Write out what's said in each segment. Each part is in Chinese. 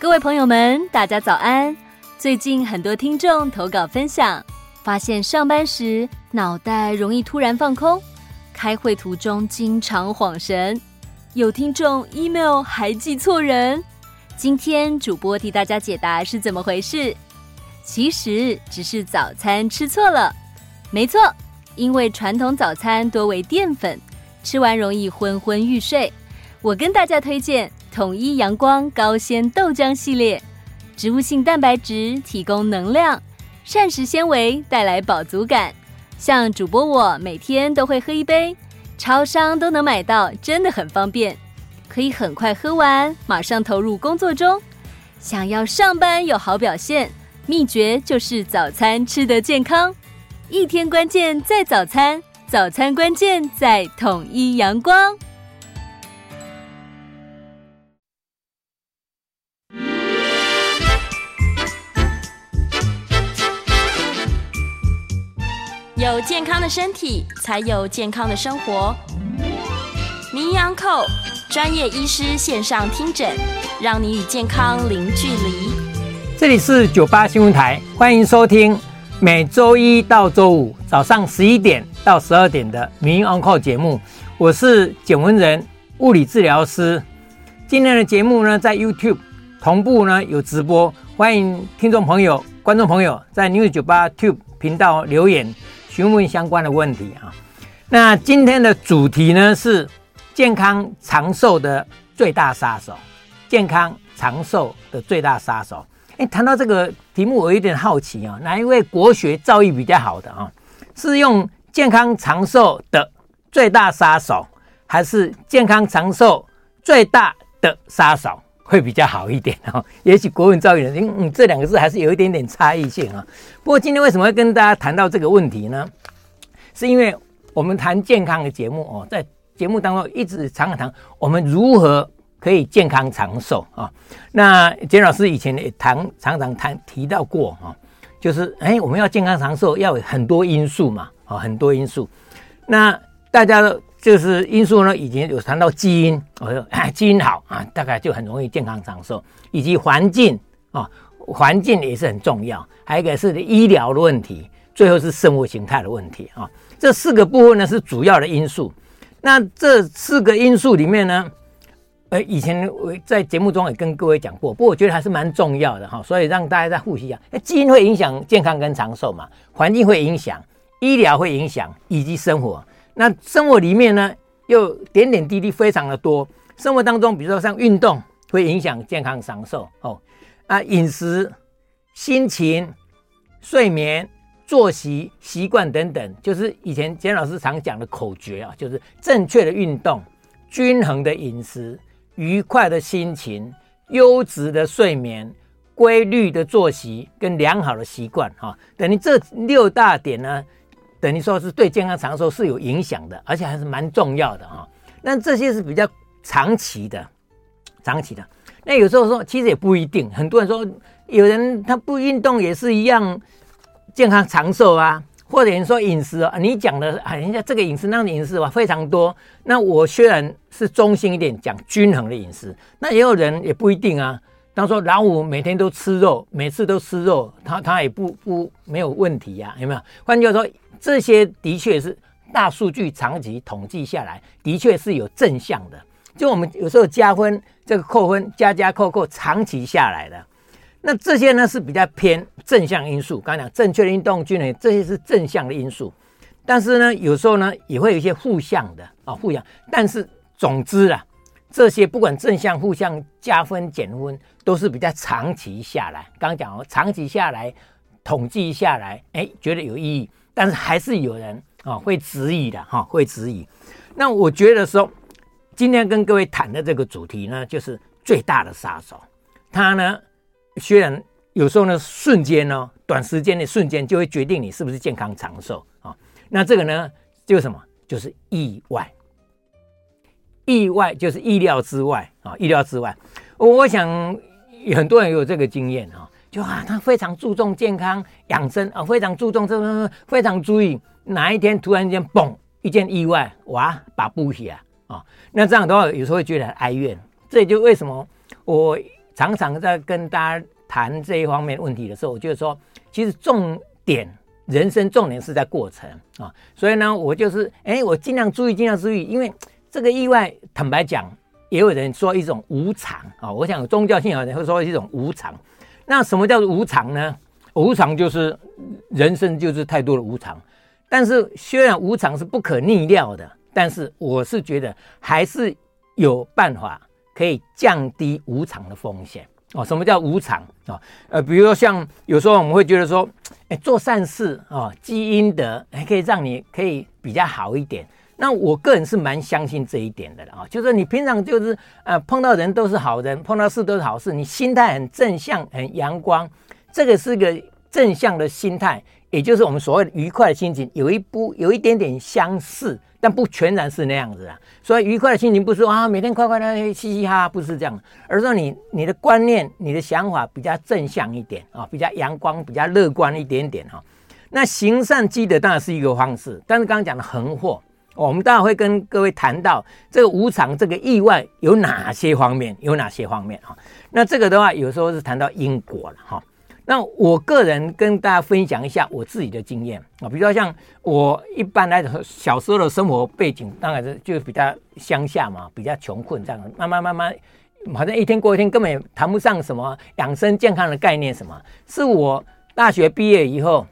各位朋友们，大家早安！最近很多听众投稿分享，发现上班时脑袋容易突然放空，开会途中经常恍神，有听众 email 还记错人。今天主播替大家解答是怎么回事？其实只是早餐吃错了。没错，因为传统早餐多为淀粉，吃完容易昏昏欲睡。我跟大家推荐统一阳光高纤豆浆系列，植物性蛋白质提供能量，膳食纤维带来饱足感。像主播我每天都会喝一杯，超商都能买到，真的很方便，可以很快喝完，马上投入工作中。想要上班有好表现，秘诀就是早餐吃得健康。一天关键在早餐，早餐关键在统一阳光。有健康的身体，才有健康的生活。名医堂专业医师线上听诊，让你与健康零距离。这里是九八新闻台，欢迎收听每周一到周五早上十一点到十二点的名医堂节目。我是简文仁，物理治疗师。今天的节目呢，在 YouTube 同步呢有直播，欢迎听众朋友、观众朋友在 News 九八 Tube 频道留言。询问相关的问题啊，那今天的主题呢是健康长寿的最大杀手，健康长寿的最大杀手。哎，谈到这个题目，我有点好奇啊，哪一位国学造诣比较好的啊？是用健康长寿的最大杀手，还是健康长寿最大的杀手？会比较好一点哈，也许国文造诣人，嗯，这两个字还是有一点点差异性啊。不过今天为什么会跟大家谈到这个问题呢？是因为我们谈健康的节目哦，在节目当中一直常常谈我们如何可以健康长寿啊。那简老师以前也谈常常谈提到过哈，就是哎，我们要健康长寿要有很多因素嘛，啊，很多因素。那大家就是因素呢，已经有谈到基因，我说，基因好啊，大概就很容易健康长寿，以及环境啊，环境也是很重要，还有一个是医疗的问题，最后是生活形态的问题啊。这四个部分呢是主要的因素。那这四个因素里面呢，呃，以前我在节目中也跟各位讲过，不过我觉得还是蛮重要的哈，所以让大家再复习一下。基因会影响健康跟长寿嘛，环境会影响，医疗会影响，以及生活。那生活里面呢，又点点滴滴非常的多。生活当中，比如说像运动，会影响健康长寿哦。啊，饮食、心情、睡眠、作息习惯等等，就是以前简老师常讲的口诀啊，就是正确的运动、均衡的饮食、愉快的心情、优质的睡眠、规律的作息跟良好的习惯哈。等于这六大点呢。等于说是对健康长寿是有影响的，而且还是蛮重要的哈。那这些是比较长期的，长期的。那有时候说，其实也不一定。很多人说，有人他不运动也是一样健康长寿啊。或者人说饮食啊，你讲的啊，人家这个饮食那个饮食啊非常多。那我虽然是中性一点讲均衡的饮食，那也有人也不一定啊。当说老五每天都吃肉，每次都吃肉，他他也不不没有问题呀、啊，有没有？换句话说。这些的确是大数据长期统计下来，的确是有正向的。就我们有时候加分，这个扣分加加扣扣，长期下来的，那这些呢是比较偏正向因素。刚才讲正确的运动、均衡，这些是正向的因素。但是呢，有时候呢也会有一些负向的啊，负向。但是总之啊，这些不管正向、负向、加分、减分，都是比较长期下来。刚刚讲哦，长期下来统计下来，哎，觉得有意义。但是还是有人啊会质疑的哈，会质疑。那我觉得说，今天跟各位谈的这个主题呢，就是最大的杀手。它呢，虽然有时候呢瞬间呢，短时间的瞬间就会决定你是不是健康长寿啊。那这个呢，就是什么？就是意外。意外就是意料之外啊，意料之外。我想很多人有这个经验啊。就啊，他非常注重健康养生啊，非常注重这个，非常注意哪一天突然间嘣一件意外，哇，把不起啊啊！那这样的话，有时候会觉得很哀怨。这也就为什么我常常在跟大家谈这一方面问题的时候，我就是说，其实重点，人生重点是在过程啊。所以呢，我就是，哎，我尽量注意，尽量注意，因为这个意外，坦白讲，也有人说一种无常啊。我想宗教信仰人会说一种无常。那什么叫做无常呢？无常就是人生就是太多的无常。但是虽然无常是不可逆料的，但是我是觉得还是有办法。可以降低无常的风险哦。什么叫无常啊？呃，比如说像有时候我们会觉得说，哎，做善事啊，积阴德，还可以让你可以比较好一点。那我个人是蛮相信这一点的啊，就是你平常就是呃碰到人都是好人，碰到事都是好事，你心态很正向、很阳光，这个是个正向的心态，也就是我们所谓的愉快的心情，有一不有一点点相似。但不全然是那样子啊，所以愉快的心情不是啊每天快快乐乐嘻嘻哈哈，不是这样，而是说你你的观念、你的想法比较正向一点啊，比较阳光、比较乐观一点点哈。那行善积德当然是一个方式，但是刚刚讲的横祸，我们当然会跟各位谈到这个无常、这个意外有哪些方面，有哪些方面哈。那这个的话，有时候是谈到因果了哈。那我个人跟大家分享一下我自己的经验啊，比如说像我一般来说小时候的生活背景，当然是就比较乡下嘛，比较穷困这样，慢慢慢慢，好像一天过一天，根本也谈不上什么养生健康的概念。什么是我大学毕业以后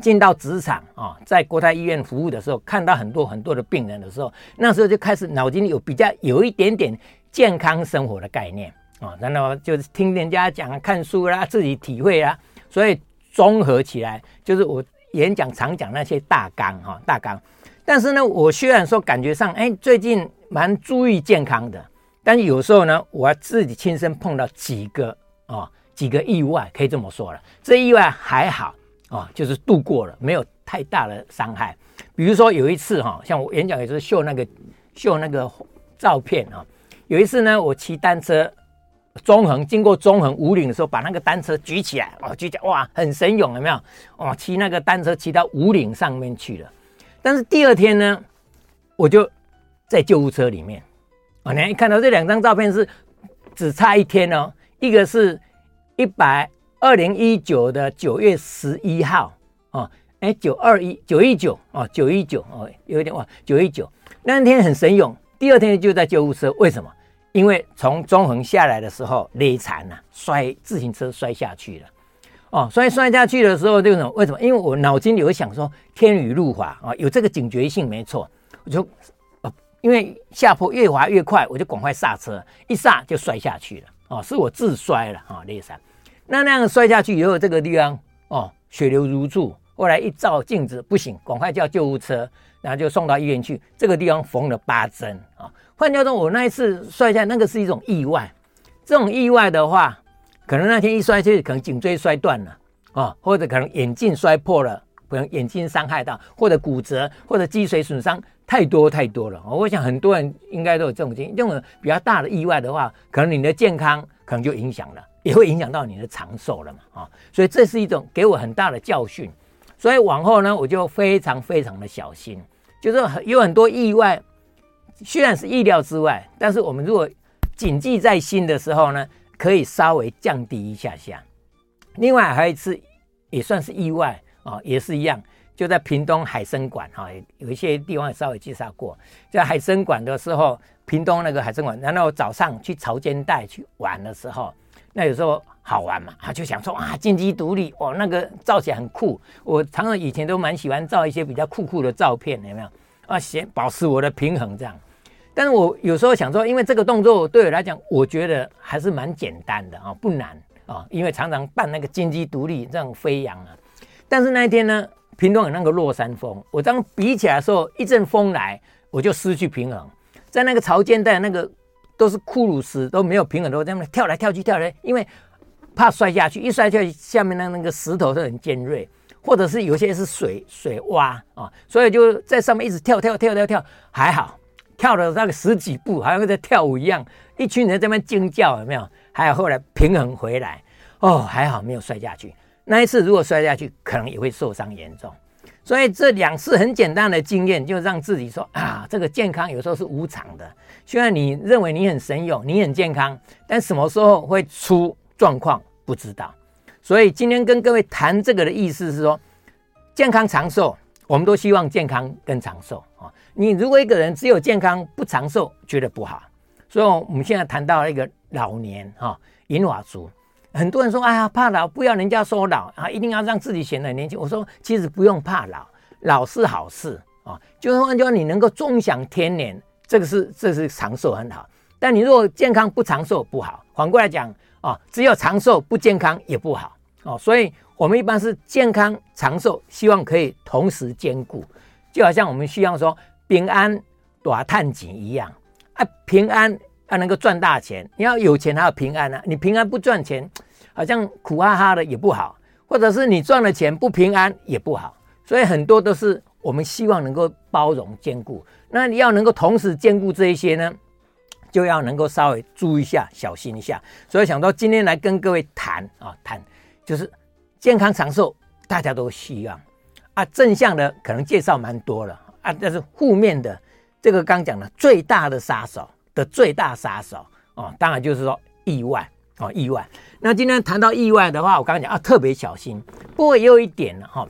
进到职场啊，在国泰医院服务的时候，看到很多很多的病人的时候，那时候就开始脑筋有比较有一点点健康生活的概念。啊，然后就是听人家讲、看书啦，自己体会啊，所以综合起来就是我演讲常讲那些大纲哈，大纲。但是呢，我虽然说感觉上，哎，最近蛮注意健康的，但是有时候呢，我自己亲身碰到几个啊，几个意外，可以这么说了。这意外还好啊，就是度过了，没有太大的伤害。比如说有一次哈，像我演讲也是秀那个秀那个照片啊，有一次呢，我骑单车。中横经过中横五岭的时候，把那个单车举起来，哦，举起来，哇，很神勇，有没有？哦，骑那个单车骑到五岭上面去了。但是第二天呢，我就在救护车里面。哦，你看到这两张照片是只差一天哦，一个是一百二零一九的九月十一号，哦，哎，九二一九一九哦，九一九哦，有一点哇，九一九那天很神勇，第二天就在救护车，为什么？因为从中横下来的时候累残了，摔自行车摔下去了，哦，摔摔下去的时候这种为什么？因为我脑筋里有想说天雨路滑啊，有这个警觉性没错，我就，因为下坡越滑越快，我就赶快刹车，一刹就摔下去了，哦，是我自摔了啊，累残。那那样摔下去以后，这个地方哦，血流如注，后来一照镜子不行，赶快叫救护车，然后就送到医院去，这个地方缝了八针啊。换掉说，我那一次摔下，那个是一种意外。这种意外的话，可能那天一摔下去，可能颈椎摔断了啊、或者可能眼镜摔破了，可能眼睛伤害到，或者骨折，或者脊髓损伤，太多太多了。我想很多人应该都有这种经历。这种比较大的意外的话，可能你的健康可能就影响了，也会影响到你的长寿了嘛啊、所以这是一种给我很大的教训。所以往后呢，我就非常非常的小心，就是有很多意外。虽然是意料之外，但是我们如果谨记在心的时候呢，可以稍微降低一下下。另外还有一次也算是意外啊、也是一样，就在屏东海生馆哈，有一些地方也稍微介绍过。在海生馆的时候，屏东那个海生馆，然后早上去潮间带去玩的时候，那有时候好玩嘛，就想说啊，金鸡独立哦，那个照起来很酷。我常常以前都蛮喜欢照一些比较酷酷的照片，有没有啊？先保持我的平衡这样。但是我有时候想说，因为这个动作对我来讲，我觉得还是蛮简单的啊，不难啊，因为常常办那个金鸡独立这样飞扬啊。但是那一天呢，屏东有那个落山风，我当比起来的时候，一阵风来，我就失去平衡，在那个潮间带那个都是骷髅石，都没有平衡的，我在那跳来跳去跳来，因为怕摔下去，一摔下去下面的那个石头是很尖锐，或者是有些是水水洼啊，所以就在上面一直跳跳跳跳跳，还好。跳了那个十几步，好像在跳舞一样，一群人在那边惊叫，有没有？还有后来平衡回来，哦，还好没有摔下去。那一次如果摔下去，可能也会受伤严重。所以这两次很简单的经验，就让自己说啊，这个健康有时候是无常的。虽然你认为你很神勇，你很健康，但什么时候会出状况不知道。所以今天跟各位谈这个的意思是说，健康长寿，我们都希望健康跟长寿啊。你如果一个人只有健康不长寿，觉得不好。所以我们现在谈到一个老年哈银发族。很多人说：“哎呀，怕老，不要人家说老啊，一定要让自己显得年轻。”我说：“其实不用怕老，老是好事啊。就是换句话，你能够终享天年，这个是这是长寿很好。但你如果健康不长寿不好，反过来讲啊，只有长寿不健康也不好哦。所以我们一般是健康长寿，希望可以同时兼顾。就好像我们希望说平安大叹钱一样啊，平安。”要能够赚大钱，你要有钱还要平安啊！你平安不赚钱，好像苦哈哈的也不好；或者是你赚了钱不平安也不好。所以很多都是我们希望能够包容兼顾。那你要能够同时兼顾这一些呢，就要能够稍微注意一下、小心一下。所以想到今天来跟各位谈啊，谈就是健康长寿，大家都希望啊。正向的可能介绍蛮多了啊，但是负面的这个刚讲的最大的杀手。的最大杀手哦，当然就是说意外哦，意外。那今天谈到意外的话，我刚刚讲啊，特别小心。不过也有一点呢，哈，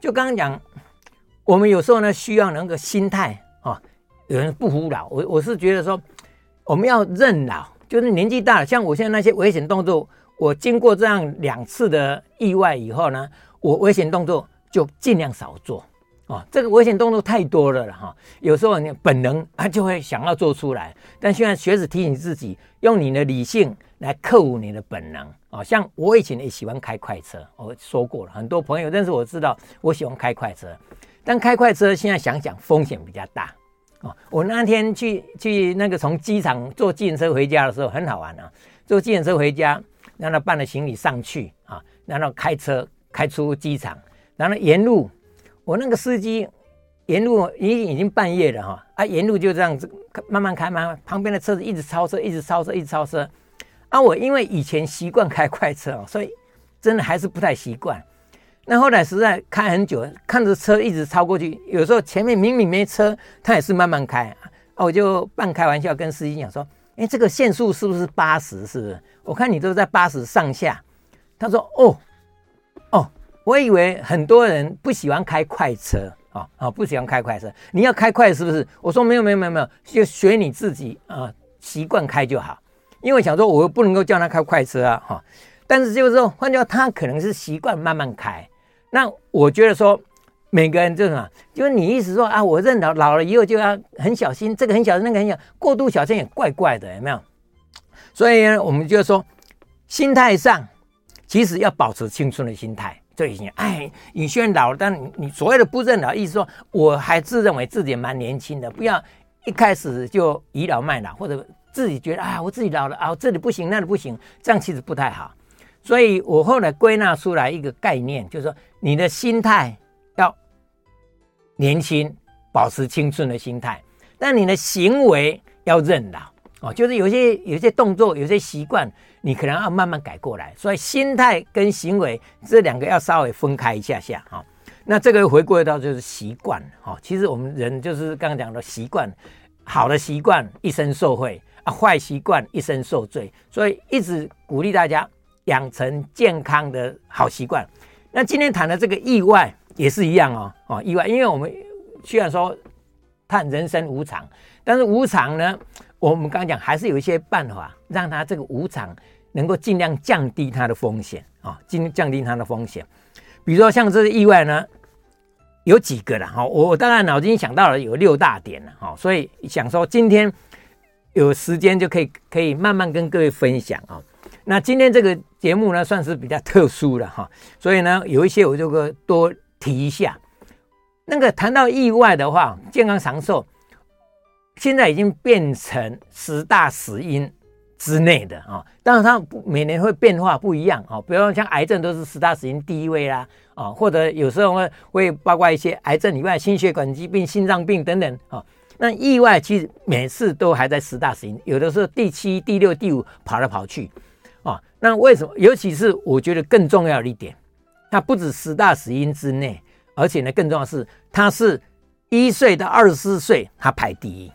就刚刚讲，我们有时候呢需要那个心态啊，有人不服老，我我是觉得说，我们要认老，就是年纪大了，像我现在那些危险动作，我经过这样两次的意外以后呢，我危险动作就尽量少做。哦，这个危险动作太多了了哈，有时候你本能他就会想要做出来，但现在学子提醒自己，用你的理性来克服你的本能。哦，像我以前也喜欢开快车，我说过了，很多朋友认识我知道我喜欢开快车，但开快车现在想想风险比较大。哦，我那天去去那个从机场坐计程车回家的时候很好玩啊，坐计程车回家，然后办了行李上去啊，然后开车开出机场，然后沿路。我那个司机沿路已经已经半夜了哈啊，沿路就这样子慢慢开，慢慢旁边的车子一直超车，一直超车，一直超车。啊，我因为以前习惯开快车，所以真的还是不太习惯。那后来实在开很久，看着车一直超过去，有时候前面明明没车，他也是慢慢开啊。我就半开玩笑跟司机讲说：“哎，这个限速是不是八十？是不是？我看你都在八十上下。”他说：“，哦。”我以为很多人不喜欢开快车啊啊，不喜欢开快车。你要开快是不是？我说没有没有没有没有，就学你自己啊，习惯开就好。因为想说我又不能够叫他开快车啊哈。但是就是说，换句话，他可能是习惯慢慢开。那我觉得说，每个人这种，就是你意思说啊，我认老老了以后就要很小心，这个很小心，那个很小，过度小心也怪怪的，有没有？所以呢，我们就说，心态上其实要保持青春的心态。对，哎，你虽然老了，但你你所谓的不认老，意思说我还自认为自己蛮年轻的，不要一开始就倚老卖老，或者自己觉得啊，我自己老了啊，这里不行，那里不行，这样其实不太好。所以我后来归纳出来一个概念，就是说你的心态要年轻，保持青春的心态，但你的行为要认老哦，就是有些有些动作，有些习惯。你可能要慢慢改过来，所以心态跟行为这两个要稍微分开一下下哈。那这个回归到就是习惯哈。其实我们人就是刚刚讲的习惯，好的习惯一生受惠啊，坏习惯一生受罪。所以一直鼓励大家养成健康的好习惯。那今天谈的这个意外也是一样哦，哦，意外，因为我们虽然说看人生无常，但是无常呢。我们刚刚讲，还是有一些办法，让他这个无常能够尽量降低它的风险啊，尽降低它的风险。比如说像这个意外呢，有几个了哈，我当然脑筋想到了有六大点了哈，所以想说今天有时间就可以可以慢慢跟各位分享啊。那今天这个节目呢，算是比较特殊了哈，所以呢，有一些我就会多提一下。那个谈到意外的话，健康长寿。现在已经变成十大死因之内的啊，当然它每年会变化不一样啊，比如说像癌症都是十大死因第一位啦啊，或者有时候会会包括一些癌症以外，心血管疾病、心脏病等等啊。那意外其实每次都还在十大死因，有的时候第七、第六、第五跑来跑去啊。那为什么？尤其是我觉得更重要的一点，它不止十大死因之内，而且呢，更重要是，它是一岁到二十四岁，它排第一。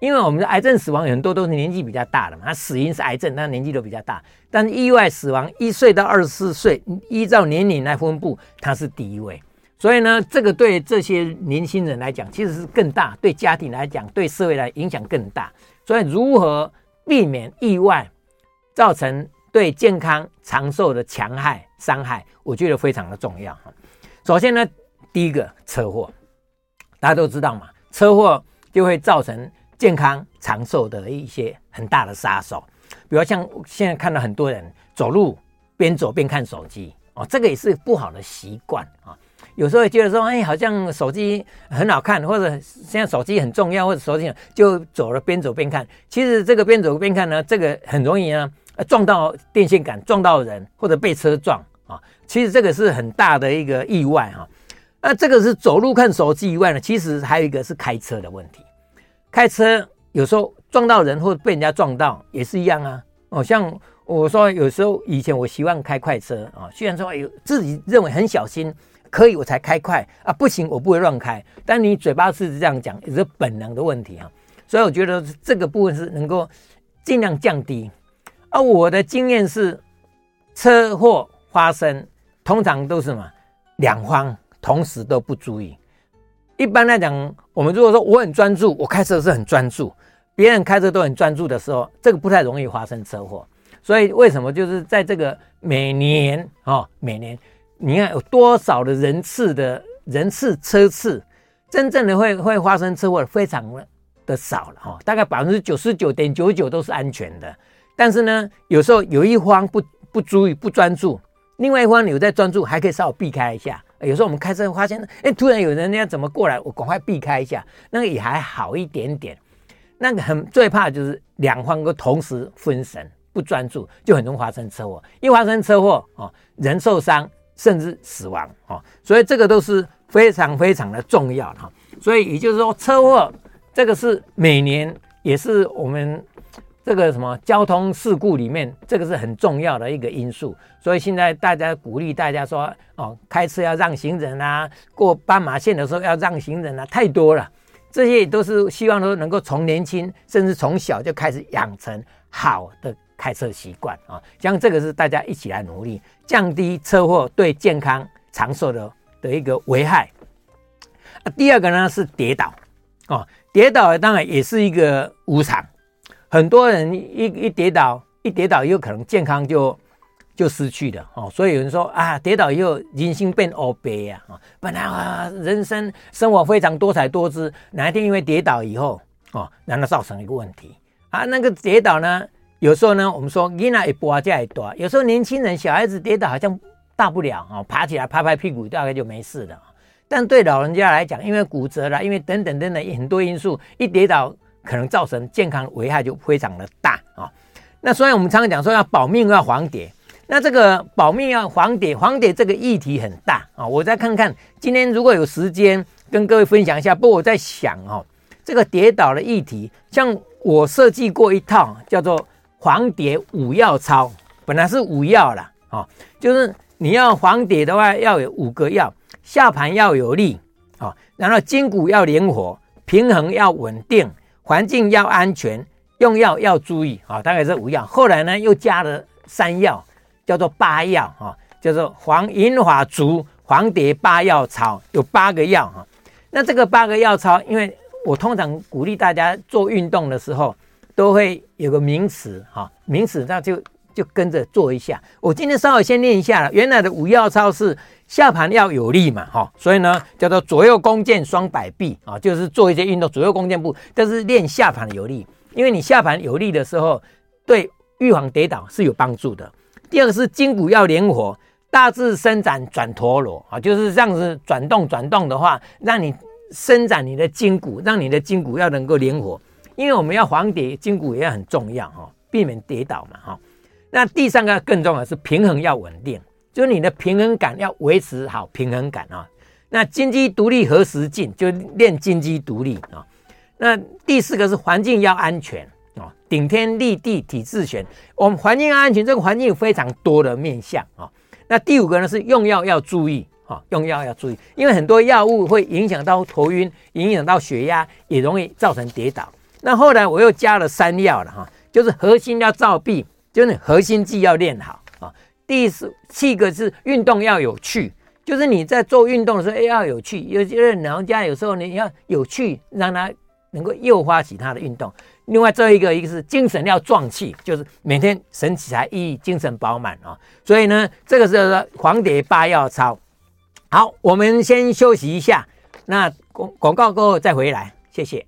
因为我们的癌症死亡很多都是年纪比较大的嘛，它死因是癌症，但年纪都比较大。但是意外死亡一岁到二十四岁，依照年龄来分布，它是第一位。所以呢，这个对这些年轻人来讲，其实是更大；对家庭来讲，对社会来影响更大。所以，如何避免意外造成对健康长寿的强害伤害，我觉得非常的重要哈。首先呢，第一个车祸，大家都知道嘛，车祸就会造成。健康长寿的一些很大的杀手，比如像现在看到很多人走路边走边看手机哦，这个也是不好的习惯啊。有时候觉得说，哎，好像手机很好看，或者现在手机很重要，或者手机就走了边走边看。其实这个边走边看呢，这个很容易呢撞到电线杆，撞到人或者被车撞啊。其实这个是很大的一个意外哈。那这个是走路看手机以外呢，其实还有一个是开车的问题。开车有时候撞到人或者被人家撞到也是一样啊。哦，像我说有时候以前我习惯开快车啊，虽然说有自己认为很小心，可以我才开快啊，不行我不会乱开。但你嘴巴是这样讲，也是本能的问题啊。所以我觉得这个部分是能够尽量降低。而我的经验是，车祸发生通常都是嘛，两方同时都不注意。一般来讲，我们如果说我很专注，我开车是很专注，别人开车都很专注的时候，这个不太容易发生车祸。所以为什么就是在这个每年、哦，每年你看有多少的人次的人次车次，真正的会会发生车祸非常的少了哈、哦，大概百分之九十九点九九都是安全的。但是呢，有时候有一方不不注意不专注，另外一方有在专注，还可以稍微避开一下。有时候我们开车发现，哎，突然有人要怎么过来，我赶快避开一下，那个也还好一点点。那个很最怕就是两方都同时分神不专注，就很容易发生车祸。一发生车祸哦，人受伤甚至死亡哦，所以这个都是非常非常的重要哈。所以也就是说，车祸这个是每年也是我们。这个什么交通事故里面，这个是很重要的一个因素，所以现在大家鼓励大家说，哦，开车要让行人啊，过斑马线的时候要让行人啊，太多了，这些也都是希望说能够从年轻，甚至从小就开始养成好的开车习惯啊，像这个是大家一起来努力，降低车祸对健康长寿的的一个危害。第二个呢是跌倒，哦，跌倒当然也是一个无常。很多人一一跌倒，一跌倒以后可能健康就就失去了哦，所以有人说啊，跌倒以后人心变黑白呀啊，本来啊人生生活非常多彩多姿，哪一天因为跌倒以后哦，难道造成一个问题啊？那个跌倒呢，有时候呢，我们说婴儿一波就一多，有时候年轻人小孩子跌倒好像大不了啊，爬起来拍拍屁股大概就没事了。但对老人家来讲，因为骨折了，因为等等等等很多因素，一跌倒。可能造成健康危害就非常的大啊。那所以我们常常讲说要保命要防跌，那这个保命要防跌，防跌这个议题很大啊。我再看看今天如果有时间跟各位分享一下。不过我在想哦，这个跌倒的议题，像我设计过一套叫做防跌五要操，本来是五要啦，啊，就是你要防跌的话要有五个要：下盘要有力啊，然后筋骨要灵活，平衡要稳定。环境要安全，用药要注意啊，大概是五要。后来呢，又加了三药，叫做八药啊，叫做黄银花、竹黄蝶八药草，有八个药哈。那这个八个药草，因为我通常鼓励大家做运动的时候，都会有个名词哈，名词那就就跟着做一下。我今天稍微先念一下了，原来的五药操是。下盘要有力嘛，哈，所以呢叫做左右弓箭双摆臂啊，就是做一些运动，左右弓箭步，但是练下盘有力，因为你下盘有力的时候，对预防跌倒是有帮助的。第二个是筋骨要灵活，大致伸展转陀螺啊，就是这样子转动转动的话，让你伸展你的筋骨，让你的筋骨要能够灵活，因为我们要防跌，筋骨也很重要哈，避免跌倒嘛哈。那第三个更重要的是平衡要稳定。就你的平衡感要维持好平衡感啊，那金鸡独立何时进？就练金鸡独立啊。那第四个是环境要安全啊，顶天立地体自悬。我们环境要安全，这个环境有非常多的面向啊。那第五个呢是用药要注意啊，用药要注意，因为很多药物会影响到头晕，影响到血压，也容易造成跌倒。那后来我又加了三药了哈，就是核心要照壁，就是核心肌要练好。第四七个是运动要有趣，就是你在做运动的时候要有趣，有些人老人家有时候你要有趣，让他能够诱发起他的运动。另外这一个一个是精神要壮气，就是每天神采奕奕，精神饱满啊。所以呢，这个是黄蝶八要操。好，我们先休息一下，那广广告过后再回来，谢谢。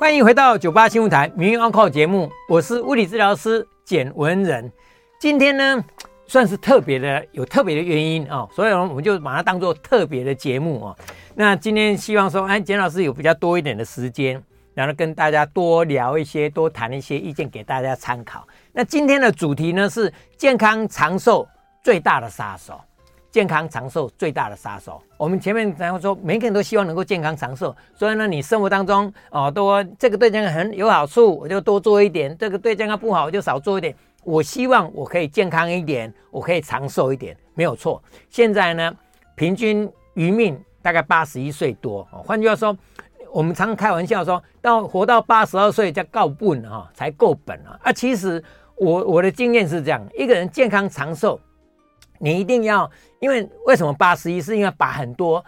欢迎回到九八新闻台《名医 Uncle》节目，我是物理治疗师简文仁。今天呢，算是特别的，有特别的原因哦，所以我们就把它当做特别的节目哦。那今天希望说，哎，简老师有比较多一点的时间，然后跟大家多聊一些，多谈一些意见给大家参考。那今天的主题呢是健康长寿最大的杀手。健康长寿最大的杀手，我们前面然后说，每个人都希望能够健康长寿，所以呢，你生活当中哦，多这个对健康很有好处，我就多做一点；这个对健康不好，我就少做一点。我希望我可以健康一点，我可以长寿一点，没有错。现在呢，平均余命大概八十一岁多，换句话说，我们常开玩笑说到活到八十二岁叫够本哈，才够本啊。啊，其实我我的经验是这样，一个人健康长寿。你一定要，因为为什么八十一？是因为把很多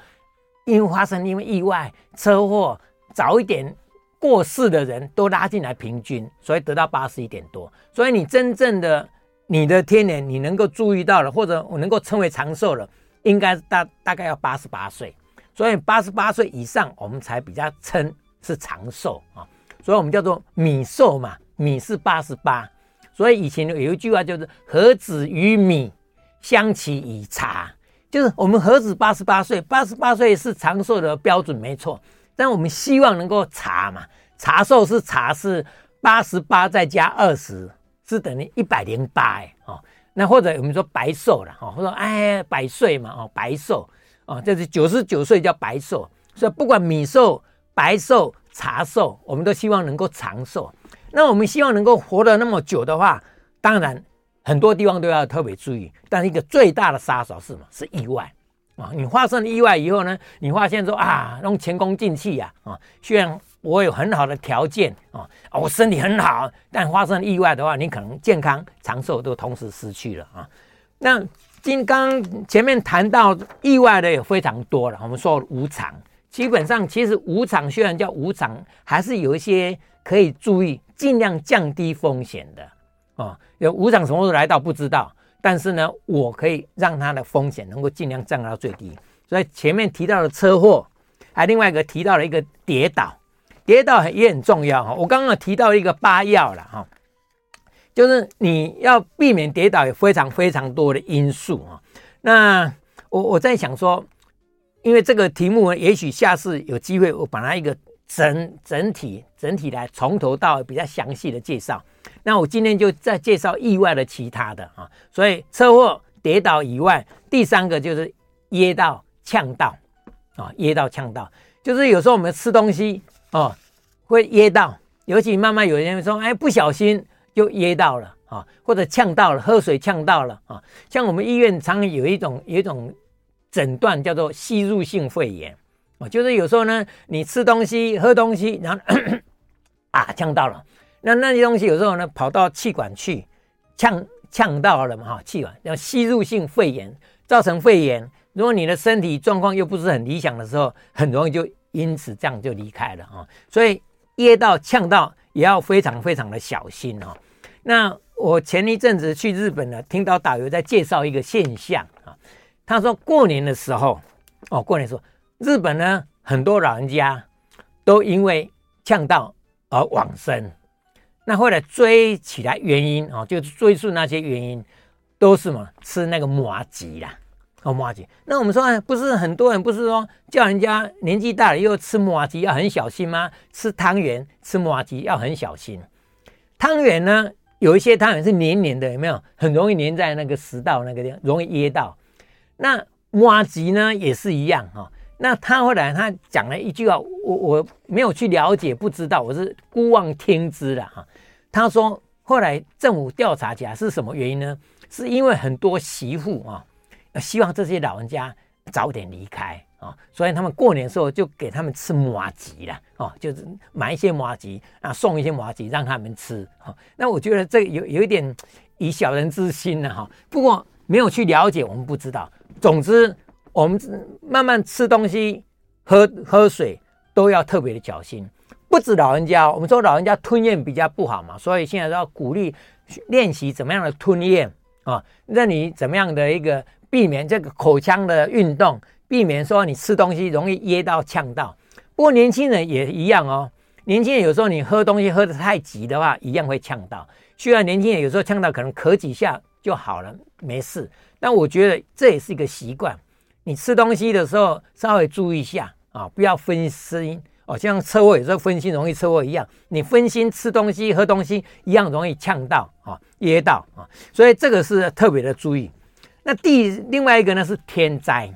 因为发生因为意外、车祸早一点过世的人都拉进来平均，所以得到八十一点多。所以你真正的你的天年，你能够注意到了，或者我能够称为长寿了，应该大大概要八十八岁。所以八十八岁以上，我们才比较称是长寿啊。所以我们叫做米寿嘛，米是八十八。所以以前有一句话就是“何止于米”。相期以茶，就是我们何止八十八岁，八十八岁是长寿的标准，没错。但我们希望能够茶嘛，茶寿是茶是八十八再加二十，是等于一百零八哎哦。那或者我们说白寿了哦，或者说哎百岁嘛哦，白寿哦，这是九十九岁叫白寿。所以不管米寿、白寿、茶寿，我们都希望能够长寿。那我们希望能够活得那么久的话，当然。很多地方都要特别注意，但是一个最大的杀手是什么？是意外啊！你发生了意外以后呢，你发现说啊，那种前功尽弃呀啊！虽然我有很好的条件啊，我身体很好，但发生意外的话，你可能健康长寿都同时失去了啊。那今刚前面谈到意外的也非常多了，我们说无常，基本上其实无常虽然叫无常，还是有一些可以注意，尽量降低风险的。哦，有无常什么时候来到不知道，但是呢，我可以让它的风险能够尽量降到最低。所以前面提到的车祸，还另外一个提到了一个跌倒，跌倒也很重要哈。我刚刚提到一个八要了哈，就是你要避免跌倒，有非常非常多的因素啊。那我我在想说，因为这个题目，也许下次有机会我把它一个整整体整体来从头到尾比较详细的介绍。那我今天就再介绍意外的其他的啊，所以车祸、跌倒以外，第三个就是噎到、呛到啊，噎到、呛到，就是有时候我们吃东西哦会噎到，尤其慢慢有人说，哎，不小心就噎到了啊，或者呛到了，喝水呛到了啊。像我们医院常有一种有一种诊断叫做吸入性肺炎啊，就是有时候呢，你吃东西、喝东西，然后 啊呛到了。那那些东西有时候呢，跑到气管去，呛呛到了嘛哈，气管要吸入性肺炎，造成肺炎。如果你的身体状况又不是很理想的时候，很容易就因此这样就离开了啊。所以噎到呛到也要非常非常的小心哦。那我前一阵子去日本呢，听到导游在介绍一个现象啊，他说过年的时候哦，过年的时候日本呢很多老人家都因为呛到而往生。那后来追起来原因啊，就追溯那些原因，都是嘛？吃那个麻吉啦，哦麻吉。那我们说，不是很多人不是说叫人家年纪大了又吃麻吉要很小心吗？吃汤圆、吃麻吉要很小心。汤圆呢，有一些汤圆是黏黏的，有没有？很容易黏在那个食道那个地方，容易噎到。那麻吉呢也是一样哈。那他后来他讲了一句话，我我没有去了解，不知道，我是姑妄听之了哈。他说后来政府调查起来是什么原因呢？是因为很多媳妇啊，希望这些老人家早点离开啊，所以他们过年的时候就给他们吃麻吉了啊，就是买一些麻吉啊，送一些麻吉让他们吃哈。那我觉得这有有一点以小人之心了哈。不过没有去了解，我们不知道。总之。我们慢慢吃东西、喝喝水都要特别的小心。不止老人家，我们说老人家吞咽比较不好嘛，所以现在都要鼓励练习怎么样的吞咽啊，让你怎么样的一个避免这个口腔的运动，避免说你吃东西容易噎到、呛到。不过年轻人也一样哦，年轻人有时候你喝东西喝得太急的话，一样会呛到。虽然年轻人有时候呛到可能咳几下就好了，没事，但我觉得这也是一个习惯。你吃东西的时候稍微注意一下啊，不要分心哦。像车祸有时候分心容易车祸一样，你分心吃东西、喝东西一样容易呛到啊、噎到啊。所以这个是特别的注意。那第另外一个呢是天灾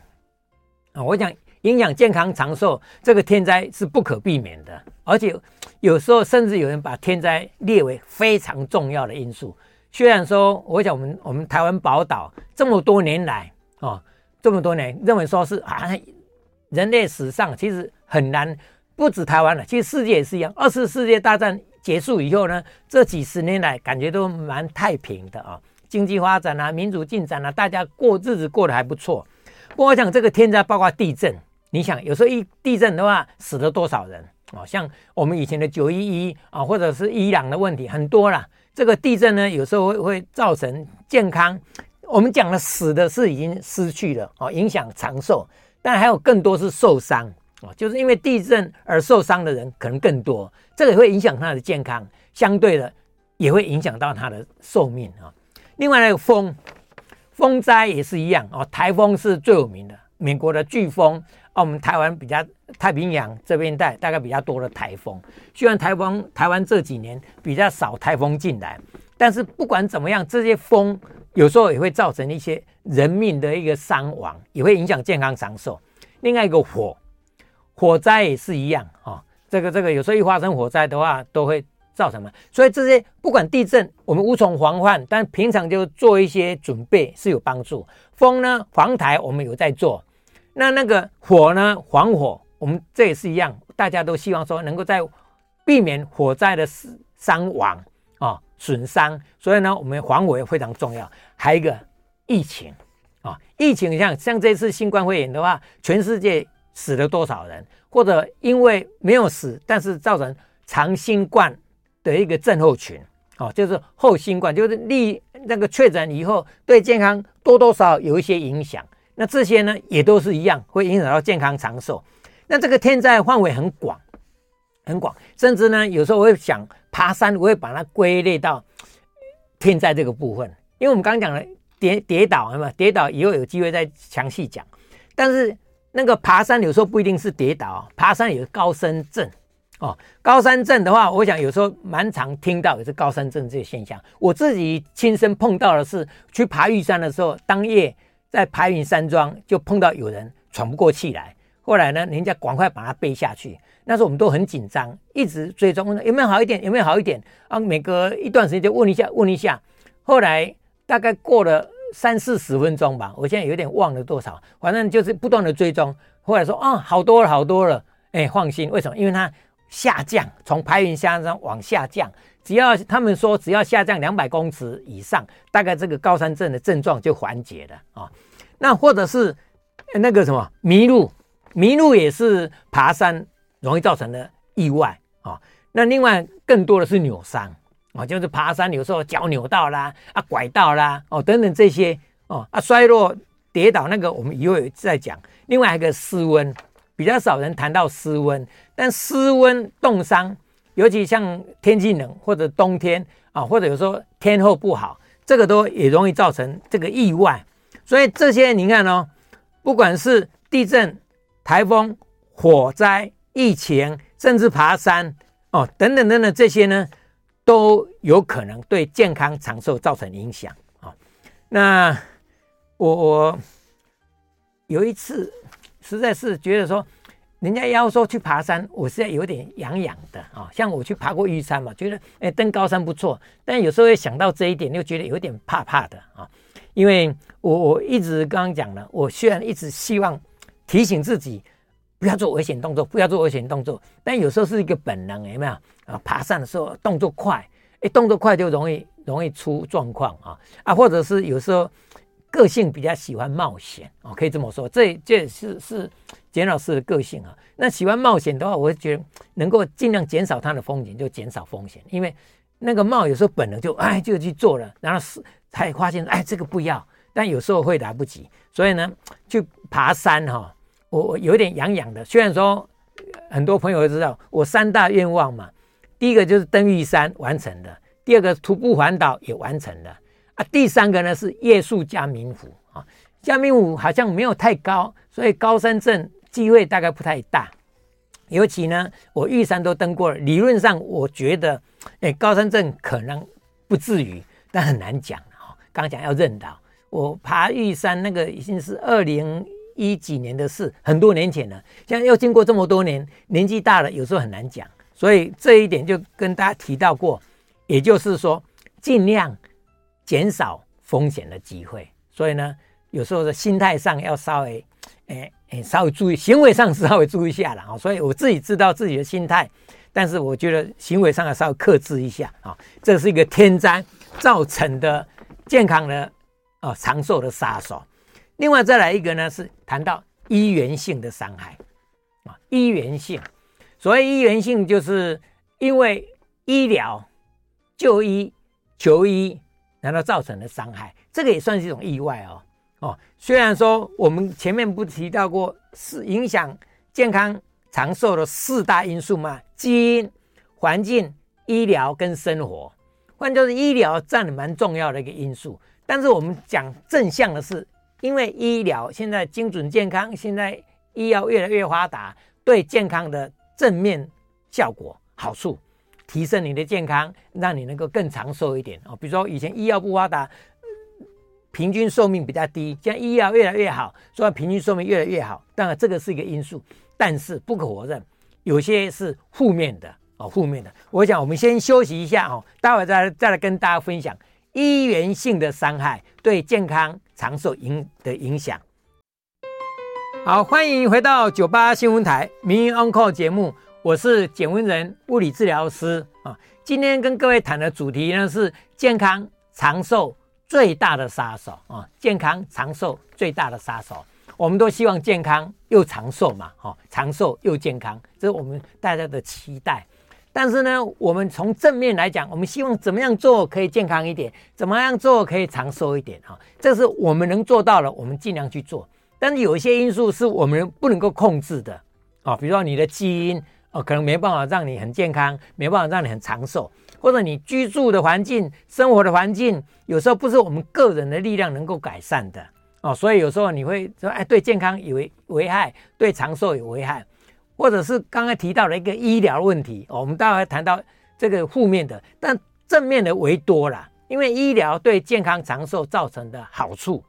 啊，我讲影响健康长寿，这个天灾是不可避免的，而且有时候甚至有人把天灾列为非常重要的因素。虽然说，我想我们我们台湾宝岛这么多年来啊。这么多年，认为说是啊，人类史上其实很难，不止台湾了，其实世界也是一样。二次世界大战结束以后呢，这几十年来感觉都蛮太平的啊，经济发展啊，民主进展啊，大家过日子过得还不错。不过我想这个天灾，包括地震，你想有时候一地震的话，死了多少人啊？像我们以前的九一一啊，或者是伊朗的问题很多了。这个地震呢，有时候会会造成健康。我们讲的死的是已经失去了哦，影响长寿，但还有更多是受伤就是因为地震而受伤的人可能更多，这个也会影响他的健康，相对的也会影响到他的寿命啊。另外那个风，风灾也是一样哦，台风是最有名的，美国的飓风，我们台湾比较太平洋这边带大概比较多的台风，虽然台风台湾这几年比较少台风进来，但是不管怎么样，这些风。有时候也会造成一些人命的一个伤亡，也会影响健康长寿。另外一个火，火灾也是一样啊。这个这个有时候一发生火灾的话，都会造成嘛？所以这些不管地震，我们无从防范，但平常就做一些准备是有帮助。风呢，防台我们有在做。那那个火呢，防火，我们这也是一样，大家都希望说能够在避免火灾的死伤亡啊。损伤，所以呢，我们防火也非常重要。还有一个疫情啊，疫情像像这次新冠肺炎的话，全世界死了多少人？或者因为没有死，但是造成长新冠的一个症候群哦，就是后新冠，就是立那个确诊以后，对健康多多少有一些影响。那这些呢，也都是一样，会影响到健康长寿。那这个天灾范围很广。很广，甚至呢，有时候我会想爬山，我会把它归类到天灾这个部分，因为我们刚刚讲了跌跌倒，是吧？跌倒以后有机会再详细讲。但是那个爬山有时候不一定是跌倒，爬山有高山症哦。高山症的话，我想有时候蛮常听到也是高山症这个现象。我自己亲身碰到的是去爬玉山的时候，当夜在排云山庄就碰到有人喘不过气来，后来呢，人家赶快把他背下去。那时候我们都很紧张，一直追踪，问有没有好一点，有没有好一点啊？每隔一段时间就问一下，问一下。后来大概过了三四十分钟吧，我现在有点忘了多少，反正就是不断的追踪。后来说啊，好多了，好多了，哎，放心，为什么？因为它下降，从排云山上往下降，只要他们说只要下降两百公尺以上，大概这个高山症的症状就缓解了啊。那或者是那个什么迷路，迷路也是爬山。容易造成的意外啊，那另外更多的是扭伤啊，就是爬山有时候脚扭到啦，啊拐到啦，哦等等这些哦啊摔落跌倒那个我们以后再讲。另外一个失温，比较少人谈到失温，但失温冻伤，尤其像天气冷或者冬天啊，或者有时候天候不好，这个都也容易造成这个意外。所以这些你看哦，不管是地震、台风、火灾。疫情，甚至爬山哦，等等等等，这些呢都有可能对健康长寿造成影响啊、那我我有一次，实在是觉得说，人家要说去爬山，我实在有点痒痒的啊。像我去爬过玉山嘛，觉得哎登高山不错，但有时候会想到这一点，又觉得有点怕怕的啊。因为我我一直刚刚讲了，我虽然一直希望提醒自己不要做危险动作，不要做危险动作，但有时候是一个本能，有没有啊？爬山的时候动作快，一，动作快就容易容易出状况啊啊，或者是有时候。个性比较喜欢冒险哦，可以这么说，这这是是简老师的个性啊。那喜欢冒险的话，我会觉得能够尽量减少他的风险，就减少风险。因为那个冒有时候本能就哎就去做了，然后是才发现哎这个不要，但有时候会来不及。所以呢，去爬山哈，我我有点痒痒的。虽然说很多朋友都知道我三大愿望嘛，第一个就是登玉山完成的，第二个徒步环岛也完成了。啊，第三个呢是夜宿嘉明湖啊，嘉明湖好像没有太高，所以高山症机会大概不太大。尤其呢，我玉山都登过了，理论上我觉得，哎，高山症可能不至于，但很难讲啊。刚讲要认岛，我爬玉山那个已经是二零一几年的事，很多年前了。现在又经过这么多年，年纪大了，有时候很难讲。所以这一点就跟大家提到过，也就是说，尽量。减少风险的机会，所以呢，有时候的心态上要稍微，诶诶，稍微注意，行为上稍微注意一下了啊。所以我自己知道自己的心态，但是我觉得行为上要稍微克制一下啊。这是一个天灾造成的健康的啊长寿的杀手。另外再来一个呢，是谈到医源性的伤害啊，医源性。所谓医源性，就是因为医疗、就医、求医。难道造成的伤害，这个也算是一种意外哦。哦，虽然说我们前面不提到过是影响健康长寿的四大因素吗？基因、环境、医疗跟生活，换就是医疗占了蛮重要的一个因素。但是我们讲正向的是，因为医疗现在精准健康，现在医药越来越发达，对健康的正面效果好处。提升你的健康，让你能够更长寿一点啊！比如说以前医药不发达，平均寿命比较低，现在医药越来越好，所以平均寿命越来越好。当然这个是一个因素，但是不可否认，有些是负面的哦，负面的。我想我们先休息一下哦，待会再来再来跟大家分享医源性的伤害对健康长寿影的影响。好，欢迎回到九八新闻台《名医 Uncle》节目。我是简文仁，物理治疗师啊。今天跟各位谈的主题呢是健康长寿最大的杀手啊，健康长寿最大的杀手。我们都希望健康又长寿嘛，哈，长寿又健康，这是我们大家的期待。但是呢，我们从正面来讲，我们希望怎么样做可以健康一点，怎么样做可以长寿一点哈。这是我们能做到的，我们尽量去做。但是有一些因素是我们不能够控制的啊，比如说你的基因。哦，可能没办法让你很健康，没办法让你很长寿，或者你居住的环境、生活的环境，有时候不是我们个人的力量能够改善的哦。所以有时候你会说，哎，对健康有危危害，对长寿有危害，或者是刚才提到了一个医疗问题，哦，我们待会谈到这个负面的，但正面的为多啦，因为医疗对健康长寿造成的好处，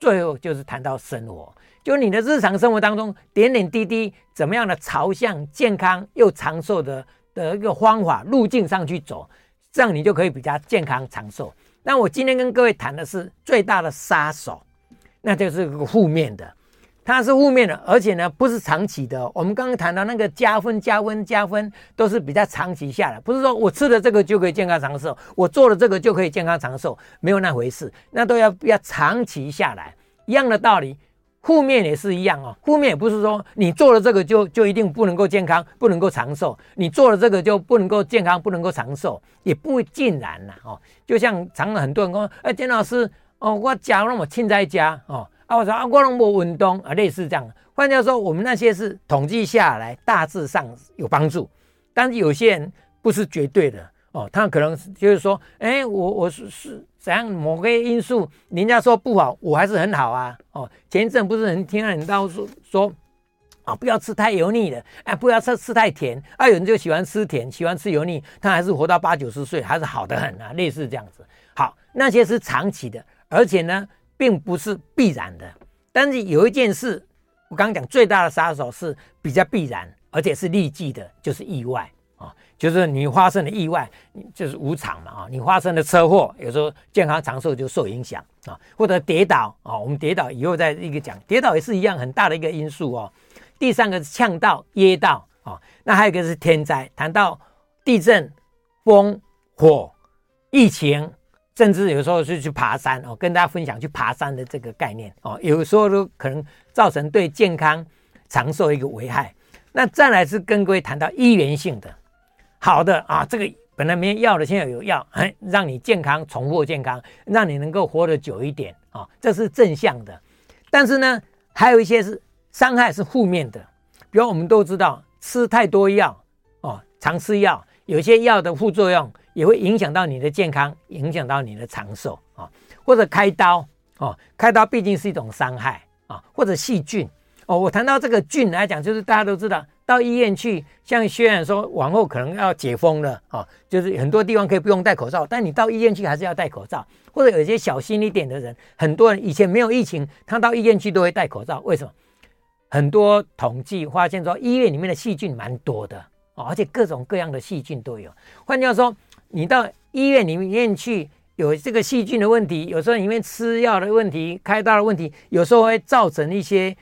最后就是谈到生活。就你的日常生活当中点点滴滴，怎么样的朝向健康又长寿的的一个方法路径上去走，这样你就可以比较健康长寿。那我今天跟各位谈的是最大的杀手，那就是个负面的，它是负面的，而且呢不是长期的。我们刚刚谈到那个加分、加分、加分，都是比较长期下来，不是说我吃了这个就可以健康长寿，我做了这个就可以健康长寿，没有那回事，那都要要长期下来，一样的道理。负面也是一样哦，负面也不是说你做了这个就就一定不能够健康，不能够长寿；你做了这个就不能够健康，不能够长寿，也不尽然呐哦。就像常常很多人说，哎，简老师哦，我假如我亲在家哦，啊，我说啊，我拢无运动啊，类似这样。换句话说，我们那些是统计下来大致上有帮助，但是有些人不是绝对的。哦，他可能就是说，哎，我我是是怎样某个因素，人家说不好，我还是很好啊。哦，前一阵不是很听到人到说说，啊、不要吃太油腻的，哎，不要吃吃太甜，啊，有人就喜欢吃甜，喜欢吃油腻，他还是活到八九十岁，还是好得很啊，类似这样子。好，那些是长期的，而且呢，并不是必然的。但是有一件事，我刚刚讲最大的杀手是比较必然，而且是立即的，就是意外啊，就是你发生的意外，就是无常嘛啊，你发生的车祸，有时候健康长寿就受影响啊，或者跌倒啊，我们跌倒以后再一个讲，跌倒也是一样很大的一个因素哦。第三个是呛到噎到啊，那还有一个是天灾，谈到地震、风、火、疫情。甚至有时候是去爬山哦，跟大家分享去爬山的这个概念哦，有时候都可能造成对健康长寿一个危害。那再来是跟各位谈到医源性的，好的啊，这个本来没药的，现在有药，哎，让你健康重获健康，让你能够活得久一点啊，这是正向的。但是呢，还有一些是伤害是负面的，比如我们都知道吃太多药哦，常吃药，有些药的副作用。也会影响到你的健康，影响到你的长寿啊，或者开刀哦，开刀毕竟是一种伤害啊，或者细菌哦。我谈到这个菌来讲，就是大家都知道，到医院去，像虽然说往后可能要解封了啊，就是很多地方可以不用戴口罩，但你到医院去还是要戴口罩。或者有些小心一点的人，很多人以前没有疫情，他到医院去都会戴口罩。为什么？很多统计发现说，医院里面的细菌蛮多的啊，而且各种各样的细菌都有。换句话说。你到医院里面去，有这个细菌的问题，有时候因为吃药的问题、开刀的问题，有时候会造成一些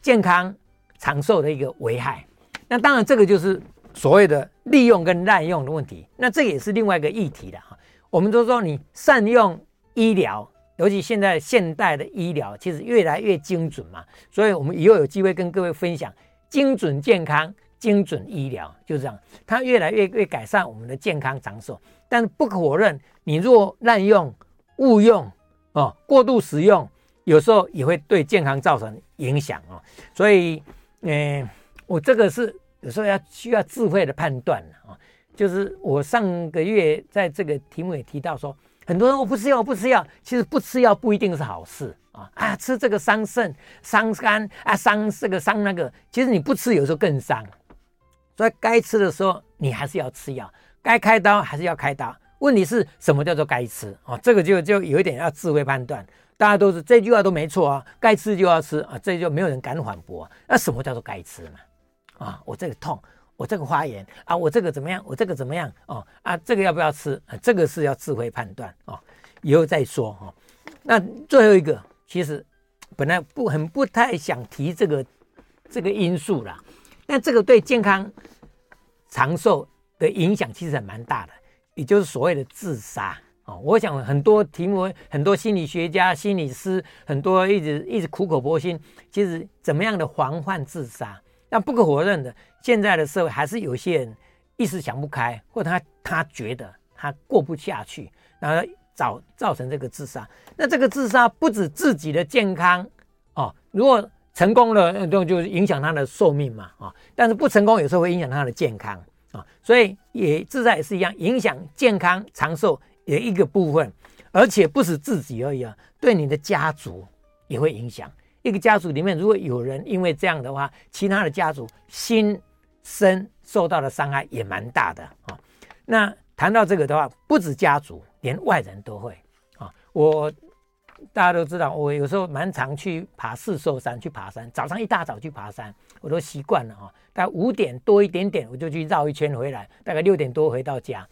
健康长寿的一个危害。那当然，这个就是所谓的利用跟滥用的问题。那这也是另外一个议题的哈。我们都说你善用医疗，尤其现在现代的医疗其实越来越精准嘛，所以我们以后有机会跟各位分享精准健康。精准医疗就是这样，它越来越越改善我们的健康长寿。但是不可否认，你若滥用、误用哦，过度使用，有时候也会对健康造成影响哦。所以，嗯、我这个是有时候要需要智慧的判断啊。就是我上个月在这个题目也提到说，很多人我不吃药，我不吃药，其实不吃药不一定是好事啊啊，吃这个伤肾、伤肝啊，伤这个伤那个，其实你不吃有时候更伤。所以该吃的时候你还是要吃药，该开刀还是要开刀。问题是什么叫做该吃啊？这个就就有一点要智慧判断。大家都是这句话都没错啊，该吃就要吃啊，这就没有人敢反驳。那什么叫做该吃嘛？啊，我这个痛，我这个发炎啊，我这个怎么样？我这个怎么样？哦啊，这个要不要吃？啊，这个是要智慧判断哦，以后再说哈。那最后一个，其实本来不很不太想提这个这个因素啦。那这个对健康长寿的影响其实还蛮大的，也就是所谓的自杀哦。我想很多题目，很多心理学家、心理师，很多一直一直苦口婆心，其实怎么样的防范自杀？但不可否认的，现在的社会还是有些人一时想不开，或他他觉得他过不下去，然后造造成这个自杀。那这个自杀不止自己的健康哦，如果成功了，就就影响他的寿命嘛，啊，但是不成功，有时候会影响他的健康啊，所以也自杀也是一样，影响健康长寿也一个部分，而且不是自己而已啊，对你的家族也会影响。一个家族里面，如果有人因为这样的话，其他的家族心身受到的伤害也蛮大的啊。那谈到这个的话，不止家族，连外人都会啊，我。大家都知道，我有时候蛮常去爬四兽山，去爬山。早上一大早去爬山，我都习惯了哈。大概五点多一点点，我就去绕一圈回来。大概六点多回到家。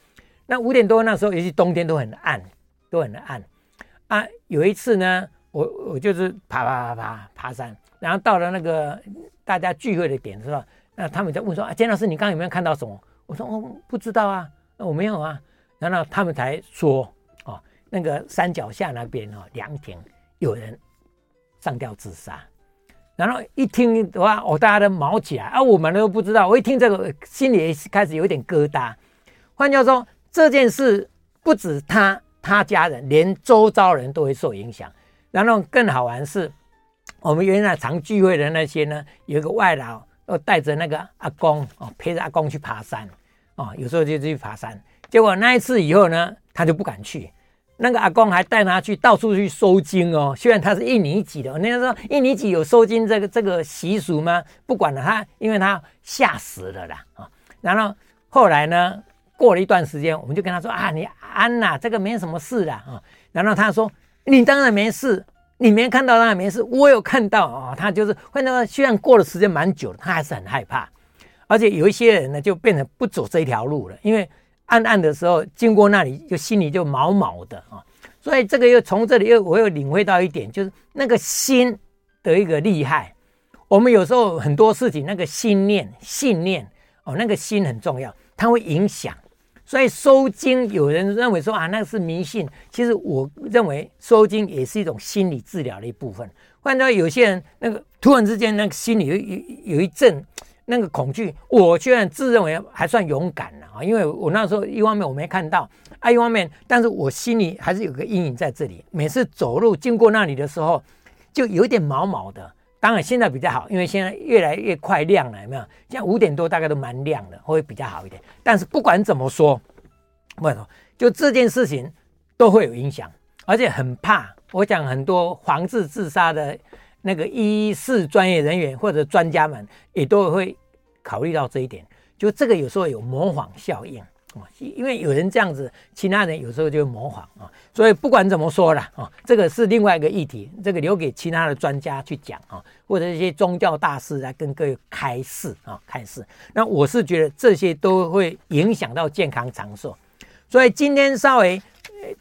那五点多那时候，尤其冬天都很暗，都很暗啊。有一次呢，我我就是爬爬爬爬爬山，然后到了那个大家聚会的点，是吧？那他们在问说：“啊，简老师，你刚刚有没有看到什么？”我说：“哦，不知道啊，我没有啊。”然后他们才说。那个山脚下那边哦，凉亭有人上吊自杀，然后一听的话，哦，大家都毛起来啊，我们都不知道。我一听这个，心里开始有点疙瘩。换句话说，这件事不止他他家人，连周遭人都会受影响。然后更好玩是，我们原来常聚会的那些呢，有一个外劳，要带着那个阿公哦，陪着阿公去爬山哦，有时候就去爬山。结果那一次以后呢，他就不敢去。那个阿公还带他去到处去收惊哦，虽然他是印尼籍的，人家说印尼籍有收惊这个这个习俗吗？不管了，他因为他吓死了啦啊。然后后来呢，过了一段时间，我们就跟他说啊，你安呐，这个没什么事的啊。然后他说，你当然没事，你没看到那没事，我有看到啊，他就是会那个虽然过了时间蛮久了，他还是很害怕，而且有一些人呢就变成不走这条路了，因为暗暗的时候经过那里就心里就毛毛的啊，所以这个又从这里又我又领会到一点，就是那个心的一个厉害。我们有时候很多事情那个心念、信念哦，那个心很重要，它会影响。所以收经，有人认为说啊，那是迷信。其实我认为收经也是一种心理治疗的一部分。换到有些人那个突然之间那个心里有有有一阵那个恐惧，我居然自认为还算勇敢啊，因为我那时候一方面我没看到，啊一方面，但是我心里还是有个阴影在这里。每次走路经过那里的时候，就有点毛毛的。当然现在比较好，因为现在越来越快亮了，有没有？现在五点多大概都蛮亮的，会比较好一点。但是不管怎么说，为什么？就这件事情都会有影响，而且很怕。我讲很多防治自杀的那个医事专业人员或者专家们也都会考虑到这一点，就这个有时候有模仿效应啊。因为有人这样子，其他人有时候就模仿啊，所以不管怎么说啦，啊，这个是另外一个议题，这个留给其他的专家去讲啊，或者一些宗教大师来跟各位开示啊，开示。那我是觉得这些都会影响到健康长寿，所以今天稍微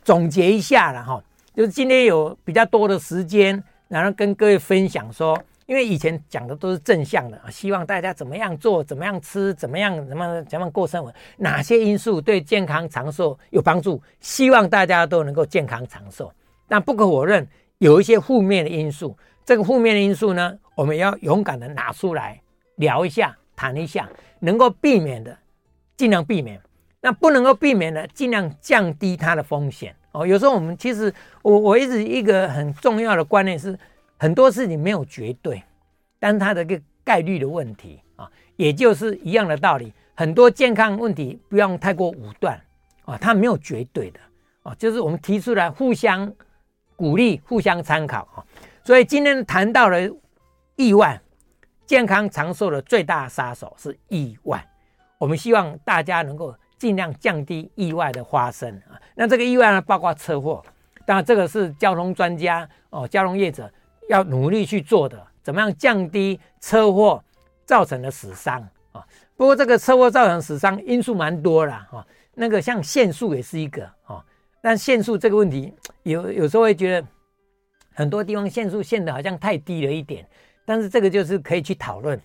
总结一下了哈，就是今天有比较多的时间，然后跟各位分享说。因为以前讲的都是正向的啊，希望大家怎么样做，怎么样吃，怎么样怎么怎么过生活，哪些因素对健康长寿有帮助？希望大家都能够健康长寿。但不可否认，有一些负面的因素。这个负面的因素呢，我们要勇敢的拿出来聊一下、谈一下，能够避免的尽量避免。那不能够避免的，尽量降低它的风险哦。有时候我们其实我我一直一个很重要的观念是。很多事情没有绝对，但是它的一个概率的问题啊，也就是一样的道理。很多健康问题不用太过武断啊，它没有绝对的啊，就是我们提出来互相鼓励、互相参考啊。所以今天谈到了意外，健康长寿的最大杀手是意外。我们希望大家能够尽量降低意外的发生啊。那这个意外呢，包括车祸，当然这个是交通专家哦，交通业者。要努力去做的，怎么样降低车祸造成的死伤啊？不过这个车祸造成死伤因素蛮多啦。哈。那个像限速也是一个啊，但限速这个问题有有时候会觉得很多地方限速限的好像太低了一点，但是这个就是可以去讨论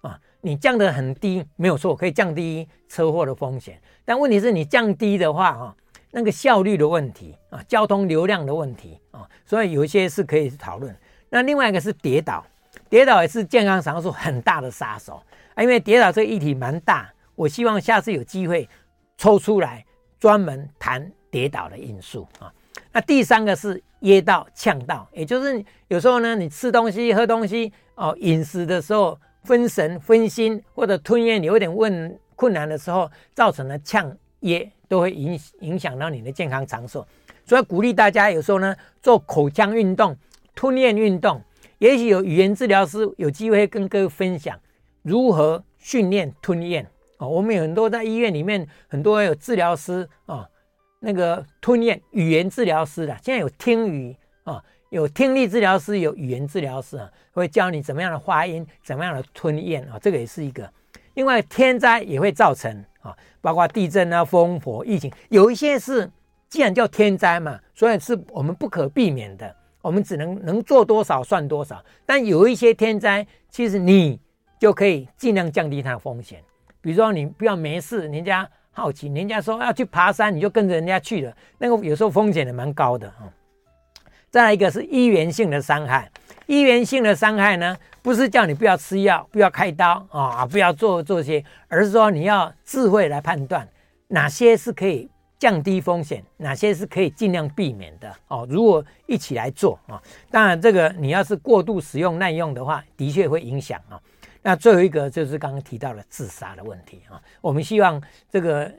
啊。你降得很低没有错，可以降低车祸的风险，但问题是你降低的话哈，那个效率的问题啊，交通流量的问题啊，所以有一些是可以讨论。那另外一个是跌倒，跌倒也是健康长寿很大的杀手啊！因为跌倒这个议题蛮大，我希望下次有机会抽出来专门谈跌倒的因素啊。那第三个是噎到、呛到，也就是有时候呢，你吃东西、喝东西哦，饮食的时候分神、分心或者吞咽有点问困难的时候，造成了呛噎，都会影影响到你的健康长寿。所以鼓励大家有时候呢做口腔运动。吞咽运动，也许有语言治疗师有机会跟各位分享如何训练吞咽哦。我们有很多在医院里面，很多有治疗师啊，那个吞咽语言治疗师的，现在有听语啊，有听力治疗师，有语言治疗师啊，会教你怎么样的发音，怎么样的吞咽啊，这个也是一个。另外，天灾也会造成啊，包括地震啊、风火、疫情，有一些是既然叫天灾嘛，所以是我们不可避免的。我们只能能做多少算多少，但有一些天灾，其实你就可以尽量降低它的风险。比如说，你不要没事，人家好奇，人家说要去爬山，你就跟着人家去了，那个有时候风险也蛮高的啊。再来一个是医源性的伤害，医源性的伤害呢，不是叫你不要吃药、不要开刀啊、不要做做些，而是说你要智慧来判断哪些是可以。降低风险，哪些是可以尽量避免的哦？如果一起来做啊，当然这个你要是过度使用滥用的话，的确会影响啊。那最后一个就是刚刚提到的自杀的问题啊。我们希望这个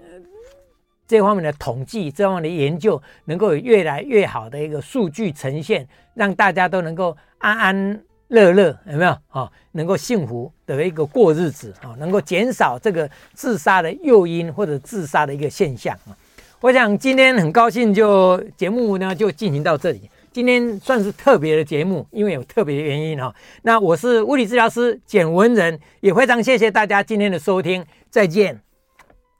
这方面的统计、这方面的研究能够有越来越好的一个数据呈现，让大家都能够安安乐乐，有没有啊？能够幸福的一个过日子啊，能够减少这个自杀的诱因或者自杀的一个现象啊。我想今天很高兴，就节目呢就进行到这里。今天算是特别的节目，因为有特别的原因哈。那我是物理治疗师简文仁，也非常谢谢大家今天的收听，再见。